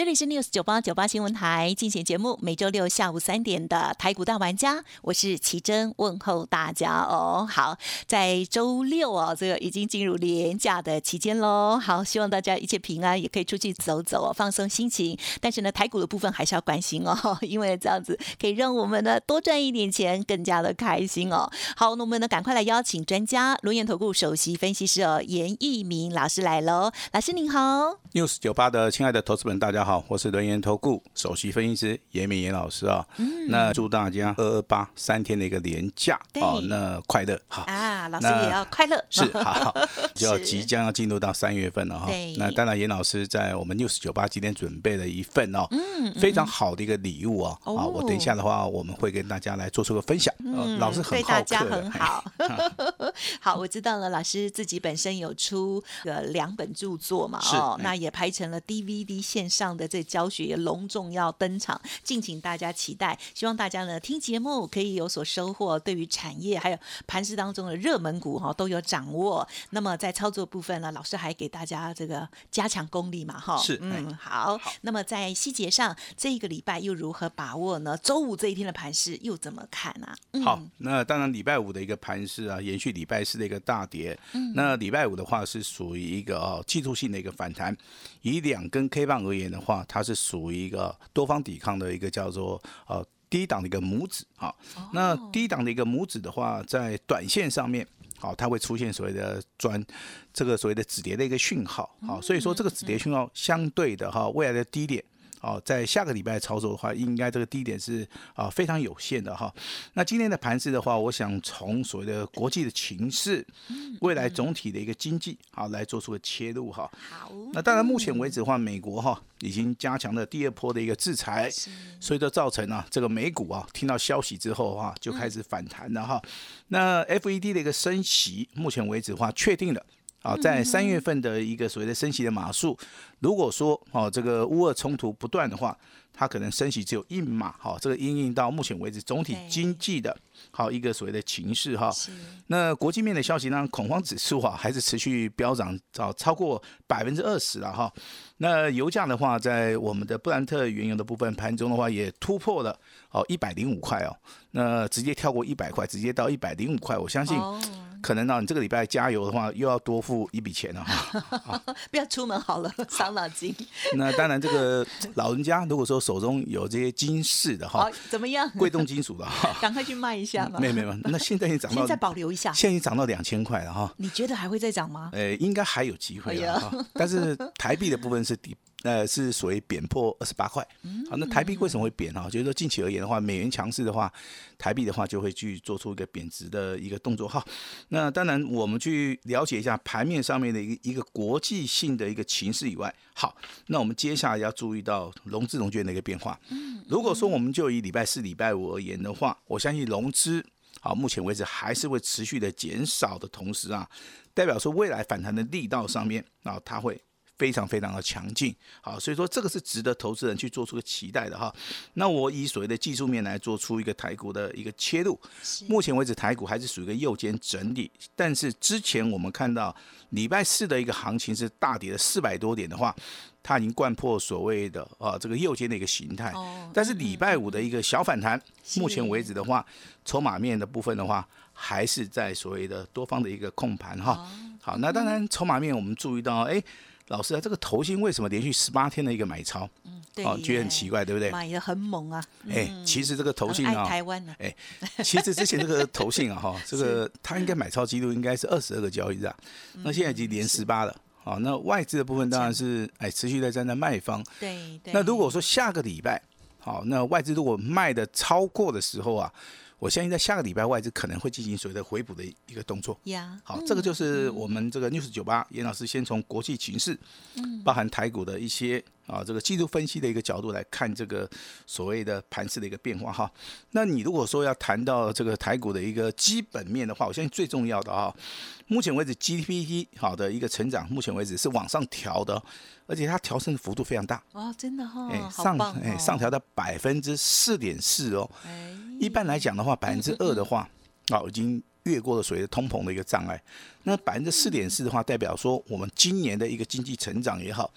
这里是 News 九八九八新闻台进行节目，每周六下午三点的台股大玩家，我是奇珍，问候大家哦。好，在周六哦，这个已经进入连假的期间喽。好，希望大家一切平安，也可以出去走走哦，放松心情。但是呢，台股的部分还是要关心哦，因为这样子可以让我们呢多赚一点钱，更加的开心哦。好，那我们呢赶快来邀请专家，龙岩投顾首席分析师哦，严义明老师来喽。老师您好，News 九八的亲爱的投资们，大家好。我是轮研投顾首席分析师严敏严老师啊。嗯，那祝大家二二八三天的一个连假哦，那快乐好啊。老师也要快乐 是好，就要即将要进入到三月份了哈。那当然严老师在我们 news 九八今天准备了一份哦，嗯，非常好的一个礼物啊。哦，我等一下的话我们会跟大家来做出个分享。嗯，老师很大家很好。好，我知道了。老师自己本身有出个两本著作嘛？哦，那也拍成了 DVD 线上。的这教学也隆重要登场，敬请大家期待。希望大家呢听节目可以有所收获，对于产业还有盘市当中的热门股哈都有掌握。那么在操作部分呢，老师还给大家这个加强功力嘛哈。是，嗯，好。那么在细节上，这一个礼拜又如何把握呢？周五这一天的盘势又怎么看呢？好，那当然礼拜五的一个盘势啊，延续礼拜四的一个大跌。嗯，那礼拜五的话是属于一个哦技术性的一个反弹，以两根 K 棒而言的话。它是属于一个多方抵抗的一个叫做呃低档的一个拇指啊，那低档的一个拇指的话，在短线上面好，它会出现所谓的专这个所谓的止跌的一个讯号好，所以说这个止跌讯号相对的哈未来的低点。哦，在下个礼拜操作的话，应该这个低点是啊非常有限的哈。那今天的盘势的话，我想从所谓的国际的情势，未来总体的一个经济啊来做出个切入哈。好。那当然，目前为止的话，美国哈已经加强了第二波的一个制裁，所以就造成了这个美股啊听到消息之后的话就开始反弹了哈。那 FED 的一个升息，目前为止的话确定了。啊，在三月份的一个所谓的升息的码数，如果说哦这个乌俄冲突不断的话，它可能升息只有一码，好，这个应应到目前为止总体经济的好一个所谓的情势哈。那国际面的消息呢，恐慌指数啊还是持续飙涨，早超过百分之二十了哈。那油价的话，在我们的布兰特原油的部分盘中的话，也突破了哦一百零五块哦，那直接跳过一百块，直接到一百零五块，我相信。可能呢，你这个礼拜加油的话，又要多付一笔钱了哈。不要出门好了，伤脑筋。那当然，这个老人家如果说手中有这些金饰的哈，怎么样？贵重金属的哈，赶快去卖一下嘛。没有没有，那现在已经涨到，现在保留一下。现在已经涨到两千块了哈。你觉得还会再涨吗？呃，应该还有机会啊。但是台币的部分是底。呃，是属于贬破二十八块。好，那台币为什么会贬哈？就是说近期而言的话，美元强势的话，台币的话就会去做出一个贬值的一个动作哈。那当然，我们去了解一下盘面上面的一个一个国际性的一个情势以外，好，那我们接下来要注意到融资融券的一个变化。如果说我们就以礼拜四、礼拜五而言的话，我相信融资好，目前为止还是会持续的减少的同时啊，代表说未来反弹的力道上面啊，它会。非常非常的强劲，好，所以说这个是值得投资人去做出个期待的哈。那我以所谓的技术面来做出一个台股的一个切入，目前为止台股还是属于一个右肩整理，但是之前我们看到礼拜四的一个行情是大跌了四百多点的话，它已经贯破所谓的啊这个右肩的一个形态。但是礼拜五的一个小反弹，目前为止的话，筹码面的部分的话，还是在所谓的多方的一个控盘哈。好，那当然筹码面我们注意到，哎。老师啊，这个头信为什么连续十八天的一个买超？嗯，对，哦，觉得很奇怪，对不对？买的很猛啊！哎，其实这个头信啊，台湾的，哎，其实之前这个头信啊，哈，这个他应该买超记录应该是二十二个交易日啊，那现在已经连十八了。好，那外资的部分当然是哎持续在站在卖方。对对。那如果说下个礼拜，好，那外资如果卖的超过的时候啊。我相信在下个礼拜外资可能会进行所谓的回补的一个动作。呀，好，这个就是我们这个 news 九八严老师先从国际形势，包含台股的一些啊这个技术分析的一个角度来看这个所谓的盘势的一个变化哈。那你如果说要谈到这个台股的一个基本面的话，我相信最重要的啊，目前为止 GDP 好的一个成长，目前为止是往上调的，而且它调升的幅度非常大，哦，真的哈，哎上哎上调到百分之四点四哦。哎一般来讲的话，百分之二的话，啊，已经越过了所谓的通膨的一个障碍。那百分之四点四的话，代表说我们今年的一个经济成长也好，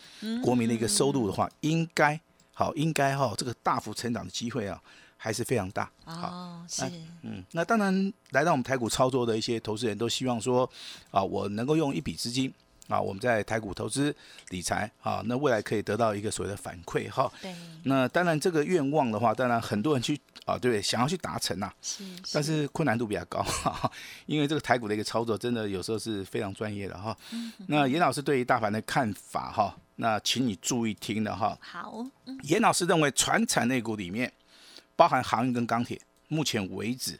国民的一个收入的话，应该好，应该哈，这个大幅成长的机会啊，还是非常大。好，哦，是，嗯，那当然，来到我们台股操作的一些投资人都希望说，啊，我能够用一笔资金。啊，我们在台股投资理财啊，那未来可以得到一个所谓的反馈哈。对，那当然，这个愿望的话，当然很多人去啊，对不对？想要去达成呐、是，但是困难度比较高，哈哈，因为这个台股的一个操作真的有时候是非常专业的哈。那严老师对于大盘的看法哈，那请你注意听的哈。好，嗯严老师认为，船产类股里面包含航运跟钢铁，目前为止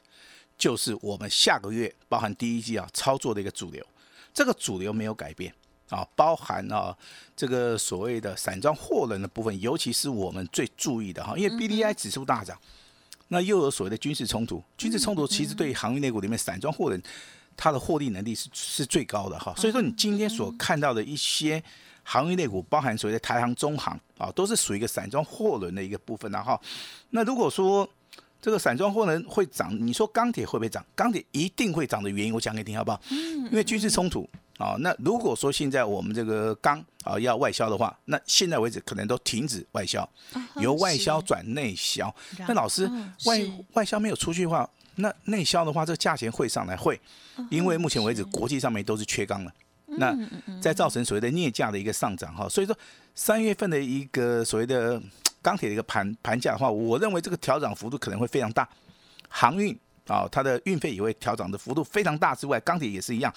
就是我们下个月包含第一季啊操作的一个主流，这个主流没有改变。啊，包含啊这个所谓的散装货轮的部分，尤其是我们最注意的哈，因为 B D I 指数大涨，那又有所谓的军事冲突，军事冲突其实对于航运类股里面散装货轮，它的获利能力是是最高的哈，所以说你今天所看到的一些航运类股，包含所谓的台航、中航啊，都是属于一个散装货轮的一个部分然哈。那如果说这个散装货轮会涨，你说钢铁会不会涨？钢铁一定会涨的原因，我讲给你听好不好？因为军事冲突啊。那如果说现在我们这个钢啊要外销的话，那现在为止可能都停止外销，由外销转内销。那老师嗯外外销没有出去的话，那内销的话，这个价钱会上来会，因为目前为止国际上面都是缺钢了。那再造成所谓的镍价的一个上涨哈，所以说三月份的一个所谓的钢铁的一个盘盘价的话，我认为这个调整幅度可能会非常大。航运啊，它的运费也会调整的幅度非常大之外，钢铁也是一样。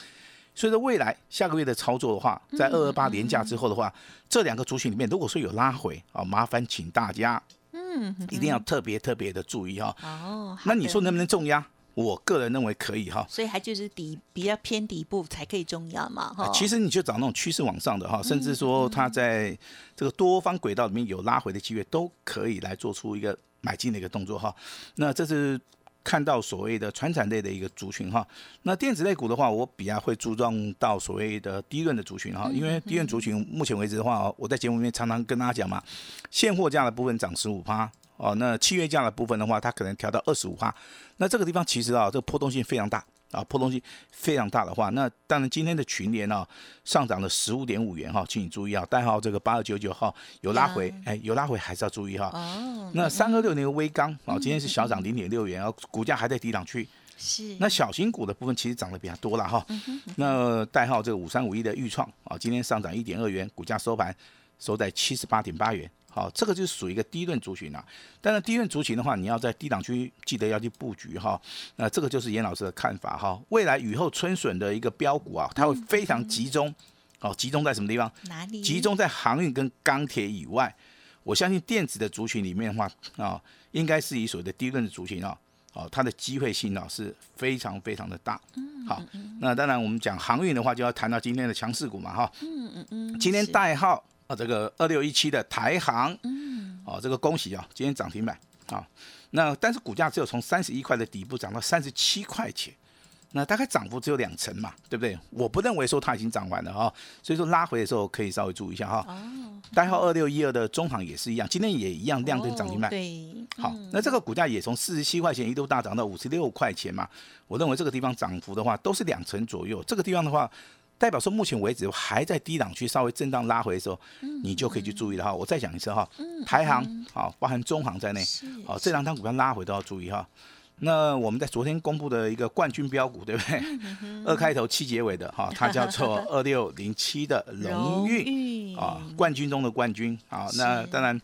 所以说未来下个月的操作的话，在二二八年假之后的话，这两个族群里面，如果说有拉回啊，麻烦请大家嗯，一定要特别特别的注意哈。哦，那你说能不能重压？我个人认为可以哈。所以还就是底比较偏底部才可以重要嘛，哈。啊其实你就找那种趋势往上的哈，甚至说它在这个多方轨道里面有拉回的机会，都可以来做出一个买进的一个动作哈。那这是看到所谓的传产类的一个族群哈。那电子类股的话，我比较会注重到所谓的低润的族群哈，因为低润族群目前为止的话，我在节目里面常常跟大家讲嘛，现货价的部分涨十五趴。哦，那契约价的部分的话，它可能调到二十五帕，那这个地方其实啊，这个波动性非常大啊，波动性非常大的话，那当然今天的群联啊上涨了十五点五元哈，请你注意啊，代号这个八二九九号有拉回呀，哎，有拉回还是要注意哈。哦，那三二六那个微钢啊，今天是小涨零点六元，然后股价还在低档区。是那小型股的部分其实涨得比较多了哈。那代号这个五三五一的豫创啊，今天上涨一点二元，股价收盘收在七十八点八元。好，这个就是属于一个低润族群啊。但是低润族群的话，你要在低档区记得要去布局哈。那这个就是严老师的看法哈。未来雨后春笋的一个标股啊，它会非常集中。哦，集中在什么地方？哪里集中在航运跟钢铁以外。我相信电子的族群里面的话啊，应该是以所谓的低润的族群啊，哦，它的机会性啊是非常非常的大。嗯好，那当然我们讲航运的话，就要谈到今天的强势股嘛哈。嗯嗯嗯，今天代号啊，这个二六一七的台行，嗯哦，这个恭喜啊，今天涨停板啊。那但是股价只有从三十一块的底部涨到三十七块钱，那大概涨幅只有两成嘛，对不对？我不认为说它已经涨完了哈、所以说拉回的时候可以稍微注意一下哈、哦，代号二六一二的中行也是一样，今天也一样亮灯涨停板。哦对，好嗯，那这个股价也从四十七块钱一度大涨到五十六块钱嘛。我认为这个地方涨幅的话都是两成左右。这个地方的话，代表说目前为止还在低档区稍微震荡拉回的时候，你就可以去注意了哈。我再讲一次哈，台行好，包含中行在内，是好，这两张股票拉回都要注意哈。那我们在昨天公布的一个冠军标股，对不对？二开头七结尾的哈，它叫做 二六零七的荣誉。啊，冠军中的冠军啊。那当然，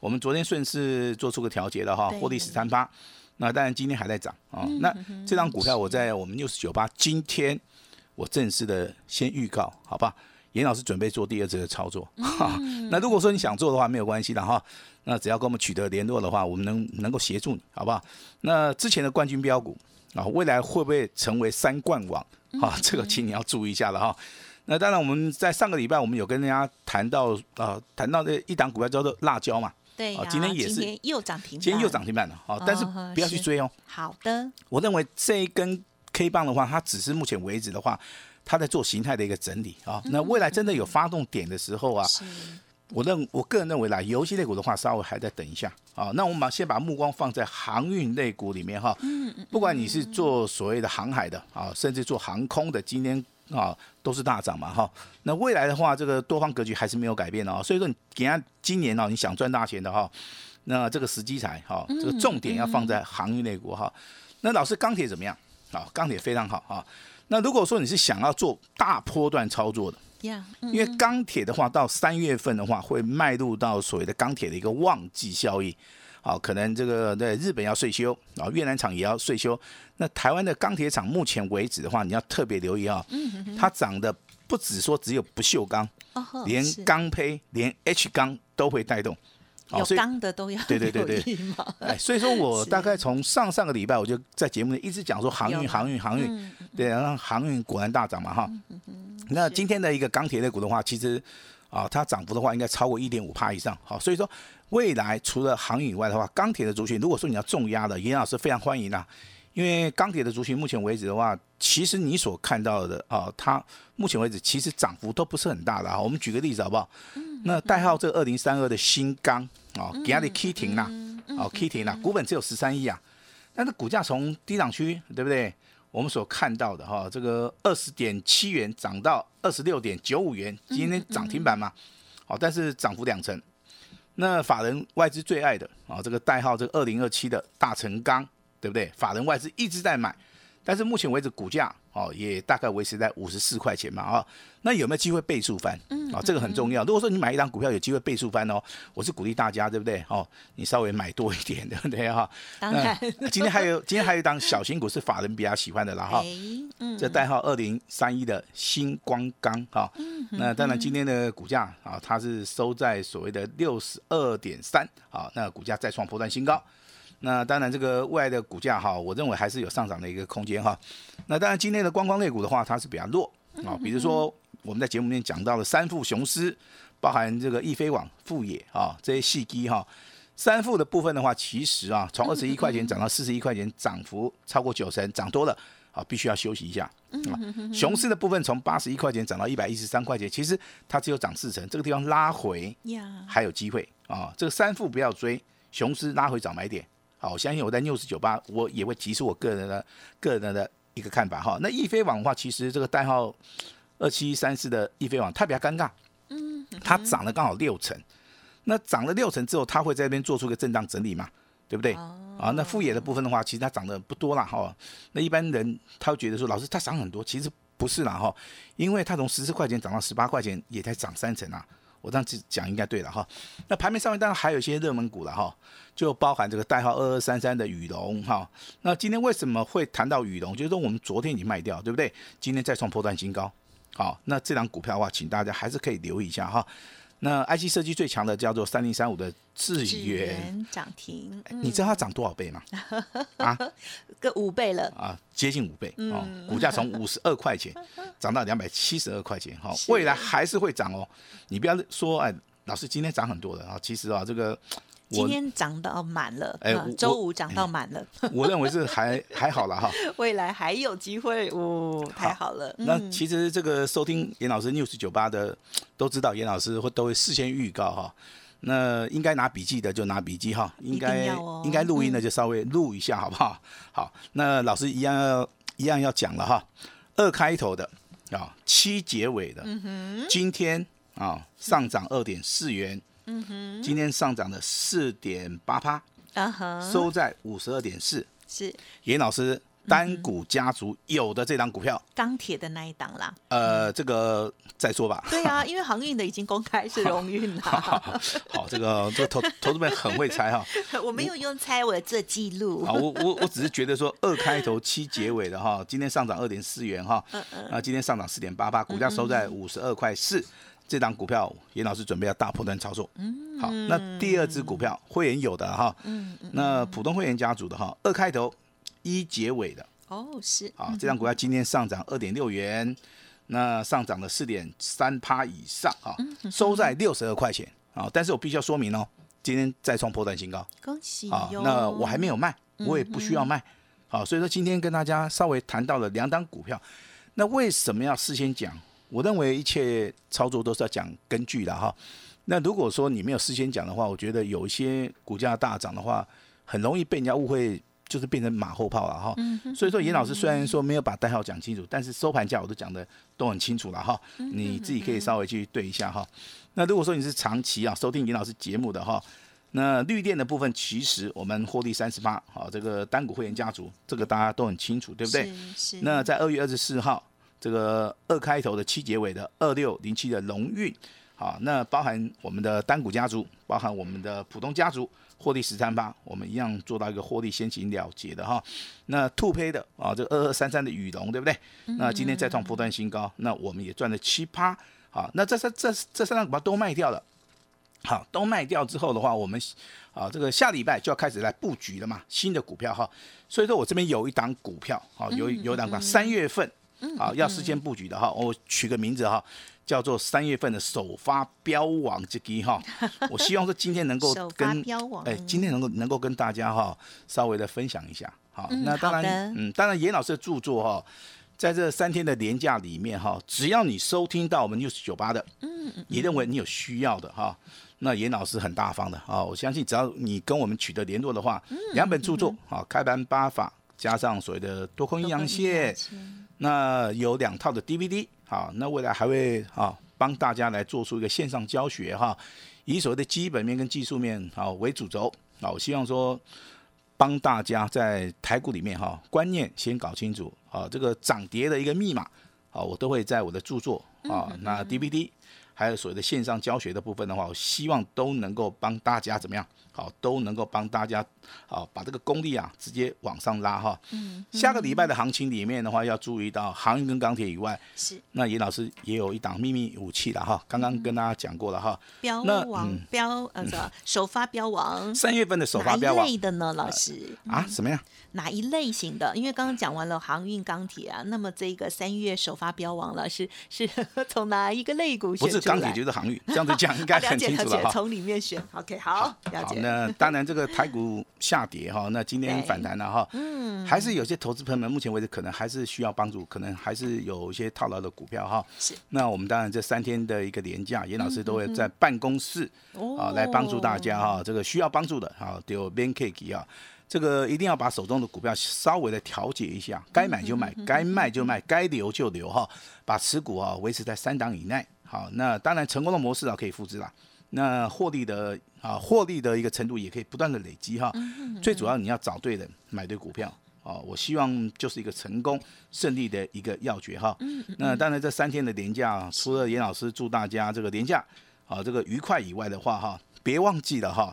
我们昨天顺势做出个调节的哈，获利十三八。那当然今天还在涨啊。那这张股票我在我们六十九八今天我正式的先预告，好吧？严老师准备做第二次的操作哈。那如果说你想做的话，没有关系的哈。那只要跟我们取得联络的话，我们能能够协助你，好不好？那之前的冠军标股啊，未来会不会成为三冠王？啊，这个请你要注意一下了哈。那当然，我们在上个礼拜我们有跟大家谈到啊，谈到这一档股票叫做辣椒嘛。对啊、今天也是今天又涨停板，今天又涨停板了，好，但是哦不要去追哦。好的，我认为这一根 K 棒的话，它只是目前为止的话，它在做形态的一个整理啊。那未来真的有发动点的时候啊，是我认我个人认为啦，游戏类股的话，稍微还在等一下啊。那我们把先把目光放在航运类股里面哈。不管你是做所谓的航海的啊，甚至做航空的，今天啊都是大涨嘛哈。那未来的话，这个多方格局还是没有改变的哦。所以说，你给他今年哦，你想赚大钱的哈，那这个时机才哈，这个重点要放在航运类股哈。那老师钢铁怎么样？好，钢铁非常好啊。那如果说你是想要做大波段操作的，因为钢铁的话，到三月份的话，会迈入到所谓的钢铁的一个旺季效应。好，可能这个在日本要税休啊，越南厂也要税休。那台湾的钢铁厂目前为止的话，你要特别留意啊，它涨的不只说只有不锈钢，连钢胚、连 H 钢都会带动。好有钢的都要对对对对。哎，所以说我 大概从上上个礼拜我就在节目里一直讲说航运、航运、航运，嗯对，然后航运果然大涨嘛哈。那今天的一个钢铁类股的话，其实啊，它涨幅的话应该超过一点五帕以上。好，所以说未来除了航运以外的话，钢铁的族群，如果说你要重压的，严老师非常欢迎啊。因为钢铁的族群目前为止的话，其实你所看到的啊，它目前为止其实涨幅都不是很大的啊。我们举个例子好不好？那代号这二零三二的新钢啊，给它的 K 停啦，哦 K 停啦，股本只有十三亿啊，但是股价从低档区对不对？我们所看到的哈，这个二十点七元涨到二十六点九五元，今天涨停板嘛，好，但是涨幅两成。那法人外资最爱的啊，这个代号这个二零二七的大成钢，对不对？法人外资一直在买，但是目前为止股价哦也大概维持在五十四块钱嘛啊，那有没有机会倍数翻？嗯啊，这个很重要。如果说你买一张股票有机会倍数翻哦，我是鼓励大家，对不对？哦，你稍微买多一点，对不对哈？当然，那今天还有今天还有一档小型股是法人比较喜欢的啦哈。这代号二零三一的星光钢哈，那当然今天的股价啊，它是收在所谓的六十二点三啊，那股价再创波段新高。那当然这个未来的股价哈，我认为还是有上涨的一个空间哈。那当然今天的观光类股的话，它是比较弱啊，比如说我们在节目里面讲到了三富雄狮，包含这个易飞网、富野啊这些细基哈。三富的部分的话，其实啊，从二十一块钱涨到四十一块钱，涨幅超过九成，涨多了啊，必须要休息一下。啊，雄狮的部分从八十一块钱涨到一百一十三块钱，其实它只有涨四成，这个地方拉回呀，还有机会啊。这个三副不要追，雄狮拉回找买点。好，我相信我在六十九八，我也会提出我个人的个人的一个看法哈。那易飞网的话，其实这个代号二七三四的易飞网，它比较尴尬，嗯，它涨了刚好六成，那涨了六成之后，它会在那边做出一个震荡整理嘛，对不对？啊，那副业的部分的话，其实它涨得不多啦哈。那一般人他会觉得说，老师它涨很多，其实不是啦哈，因为它从十四块钱涨到十八块钱，也才涨三成啊。我这样子讲应该对了哈。那盘面上面当然还有一些热门股了哈，就包含这个代号二二三三的羽龙哈。那今天为什么会谈到羽龙？就是说我们昨天已经卖掉，对不对？今天再创破断新高。好，那这档股票的话，请大家还是可以留意一下哈。那 IC 设计最强的叫做三零三五的智智源，涨停，嗯。你知道它涨多少倍吗？啊？个五倍了，啊，接近五倍哦，股价从五十二块钱 涨到两百七十二块钱，哈、是。未来还是会涨哦。你不要说哎，老师今天涨很多了啊，其实啊，这个我今天涨到满了，哎周五涨到满了，我 认为是还还好了哈。未来还有机会，哦，太好了，那嗯。其实这个收听严老师 news 酒吧的都知道，严老师会都会事先预告哈。那应该拿笔记的就拿笔记哈，应该应该录音的就稍微录一下好不好？好，那老师一样要一样要讲了哈，二开头的啊，七结尾的，今天啊上涨二点四元，今天上涨了四点八趴，啊哈，收在五十二点四。是严老师单股家族有的这档股票，钢铁的那一档啦，呃，这个再说吧。对啊，因为航运的已经公开是荣运了，好，这个这个投投资们很会猜哈。我没有用猜，我有做记录啊，，我我我只是觉得说二开头七结尾的哈，今天上涨二点四元哈，啊，今天上涨四点八八，股价收在五十二块四。这档股票严老师准备要大破段操作。嗯，好，那第二只股票会员有的哈，嗯，那普通会员家族的哈，二开头一结尾的，哦，是，啊，这张股票今天上涨二点六元，那上涨了四点三趴以上啊，收在六十二块钱啊，但是我必须要说明哦，今天再创破断新高，恭喜啊，那我还没有卖，我也不需要卖，好，所以说今天跟大家稍微谈到了两档股票，那为什么要事先讲？我认为一切操作都是要讲根据的哈。那如果说你没有事先讲的话，我觉得有一些股价大涨的话，很容易被人家误会，就是变成马后炮了哈。所以说，严老师虽然说没有把代号讲清楚，但是收盘价我都讲的都很清楚了哈。你自己可以稍微去对一下哈。那如果说你是长期啊收听严老师节目的哈，那绿电的部分其实我们获利三十八，好，这个单股会员家族这个大家都很清楚，对不对？是。那在二月二十四号。这个二开头的七结尾的二六零七的龙运，好，那包含我们的单股家族，包含我们的普通家族，获利十三八，我们一样做到一个获利先行了结的哈。那兔胚的啊，这个二二三三的羽龙，对不对？那今天再创波段新高，那我们也赚了七趴。好，那这三这这三张股票都卖掉了，好，都卖掉之后的话，我们啊这个下礼拜就要开始来布局了嘛，新的股票哈。所以说我这边有一档股票，好，有有两档三月份。啊，要事先布局的哈，我取个名字哈，叫做三月份的首发标王这个哈，我希望说今天能够跟哎，今天能够能够跟大家哈稍微的分享一下。好，那当然，嗯，当然严老师的著作哈，在这三天的年假里面哈，只要你收听到我们 news 酒吧的，嗯嗯，你认为你有需要的哈，那严老师很大方的。啊，我相信只要你跟我们取得联络的话，两本著作啊，开盘八法加上所谓的多空阴阳线。那有两套的 DVD，好，那未来还会啊帮大家来做出一个线上教学哈，以所谓的基本面跟技术面啊为主轴，啊，我希望说帮大家在台股里面哈观念先搞清楚啊，这个涨跌的一个密码啊，我都会在我的著作啊那 DVD。还有所谓的线上教学的部分的话，我希望都能够帮大家怎么样？好，都能够帮大家好把这个功力啊直接往上拉哈。嗯。下个礼拜的行情里面的话，要注意到航运跟钢铁以外，是那严老师也有一档秘密武器了哈。刚刚跟大家讲过了哈。标王标呃 首发标王。三月份的首发标王。类的呢，老师啊？什么样？哪一类型的？因为刚刚讲完了航运钢铁啊，那么这个三月首发标王老师是 从哪一个类股？不是钢铁就是航运，这样子讲应该 很清楚了哈。从里面选，OK，好，了解。那当然这个台股下跌哈，那今天反弹了哈，嗯，还是有些投资朋友们目前为止可能还是需要帮助，可能还是有一些套牢的股票哈。是。那我们当然这三天的一个连假，严老师都会在办公室啊来帮助大家哈，这个需要帮助的哈，就 Ben K 啊。这个一定要把手中的股票稍微的调节一下，该买就买，该卖就卖，该留就留哈，把持股啊维持在三档以内。好，那当然成功的模式啊可以复制啦，那获利的啊获利的一个程度也可以不断的累积哈。最主要你要找对人，买对股票啊，我希望就是一个成功胜利的一个要诀哈。那当然这三天的年假，除了严老师祝大家这个年假啊这个愉快以外的话哈，别忘记了哈，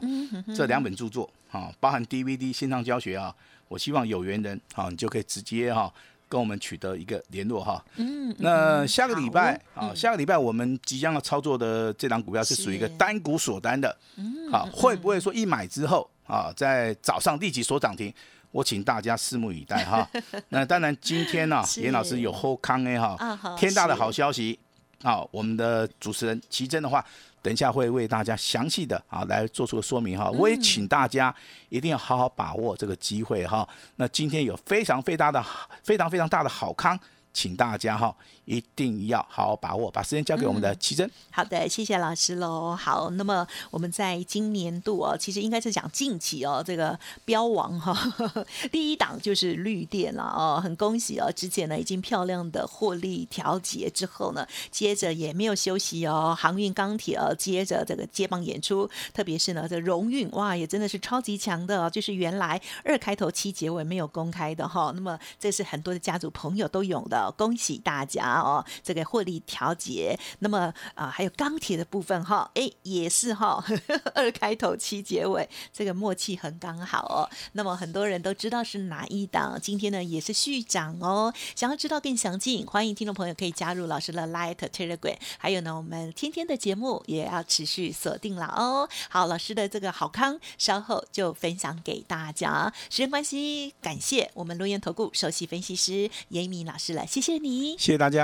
这两本著作。啊，包含 DVD 线上教学啊，我希望有缘人啊，你就可以直接哈跟我们取得一个联络哈。嗯，那下个礼拜啊，下个礼拜我们即将要操作的这档股票是属于一个单股锁单的。嗯，好，会不会说一买之后啊，在早上立即锁涨停？我请大家拭目以待哈。那当然，今天呢，严老师有后康 A 哈，天大的好消息。好，我们的主持人奇珍的话。等一下会为大家详细的啊来做出个说明哈，我也请大家一定要好好把握这个机会哈。那今天有非常非常大的非常非常大的好康。请大家哈一定要好好把握，把时间交给我们的奇珍。好的，谢谢老师喽。好，那么我们在今年度哦，其实应该是讲近期哦，这个标王哈，第一档就是绿电了哦，很恭喜哦，之前呢已经漂亮的获利调节之后呢，接着也没有休息哦，航运钢铁哦，接着这个接棒演出，特别是呢这荣运哇，也真的是超级强的，就是原来二开头七结尾没有公开的哈，那么这是很多的家族朋友都有的。哦，恭喜大家哦，这个获利调节。那么啊，还有钢铁的部分哈，哎，也是哈，二开头七结尾，这个默契很刚好哦。那么很多人都知道是哪一档，今天呢也是续涨哦。想要知道更详尽，欢迎听众朋友可以加入老师的 Light Telegram，还有呢，我们天天的节目也要持续锁定了哦。好，老师的这个好康，稍后就分享给大家。时间关系，感谢我们录音投顾首席分析师严敏老师了，谢谢你，谢谢大家。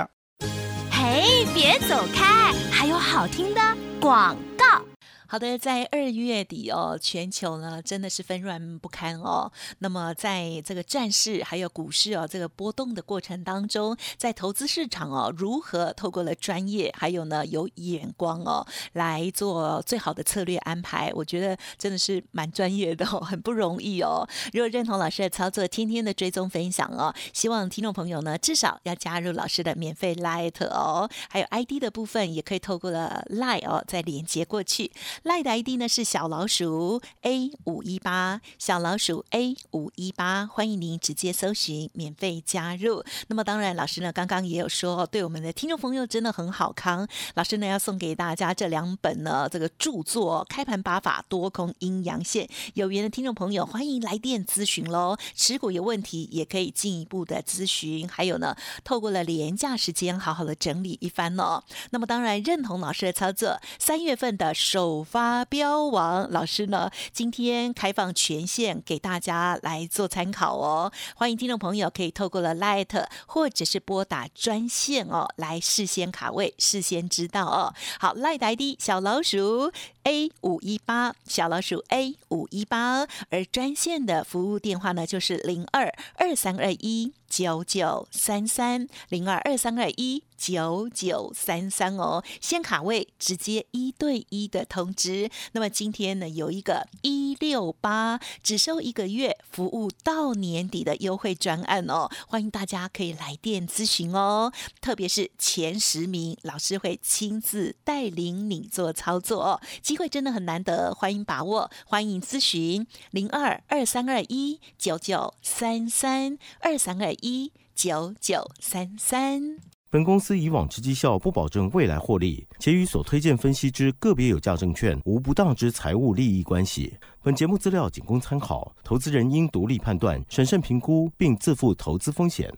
嘿，别走开，还有好听的广告。好的，在二月底哦，全球呢真的是纷乱不堪哦。那么在这个战事还有股市哦这个波动的过程当中，在投资市场哦，如何透过了专业还有呢有眼光哦来做最好的策略安排？我觉得真的是蛮专业的哦，很不容易哦。如果认同老师的操作，天天的追踪分享哦，希望听众朋友呢至少要加入老师的免费 Light 哦，还有 ID 的部分也可以透过了 Light 哦再连接过去。赖的 ID 呢是小老鼠 A 五一八，小老鼠 A 五一八，欢迎您直接搜寻免费加入。那么当然，老师呢刚刚也有说，对我们的听众朋友真的很好康。老师呢要送给大家这两本呢这个著作《开盘八法多空阴阳线》，有缘的听众朋友欢迎来电咨询喽。持股有问题也可以进一步的咨询，还有呢透过了廉价时间好好的整理一番哦。那么当然认同老师的操作，三月份的首。发飙王老师呢，今天开放权限给大家来做参考哦。欢迎听众朋友可以透过了 Light 或者是拨打专线哦，来事先卡位，事先知道哦。好，Light ID 小老鼠 A 五一八，小老鼠 A 五一八，而专线的服务电话呢就是零二二三二一。九九三三零二二三二一九九三三哦，先卡位，直接一对一的通知。那么今天呢，有一个一六八只收一个月，服务到年底的优惠专案哦，欢迎大家可以来电咨询哦。特别是前十名，老师会亲自带领你做操作哦，机会真的很难得，欢迎把握，欢迎咨询零二二三二一九九三三二三二。一九九三三。本公司以往之绩效不保证未来获利，且与所推荐分析之个别有价证券无不当之财务利益关系。本节目资料仅供参考，投资人应独立判断、审慎评估，并自负投资风险。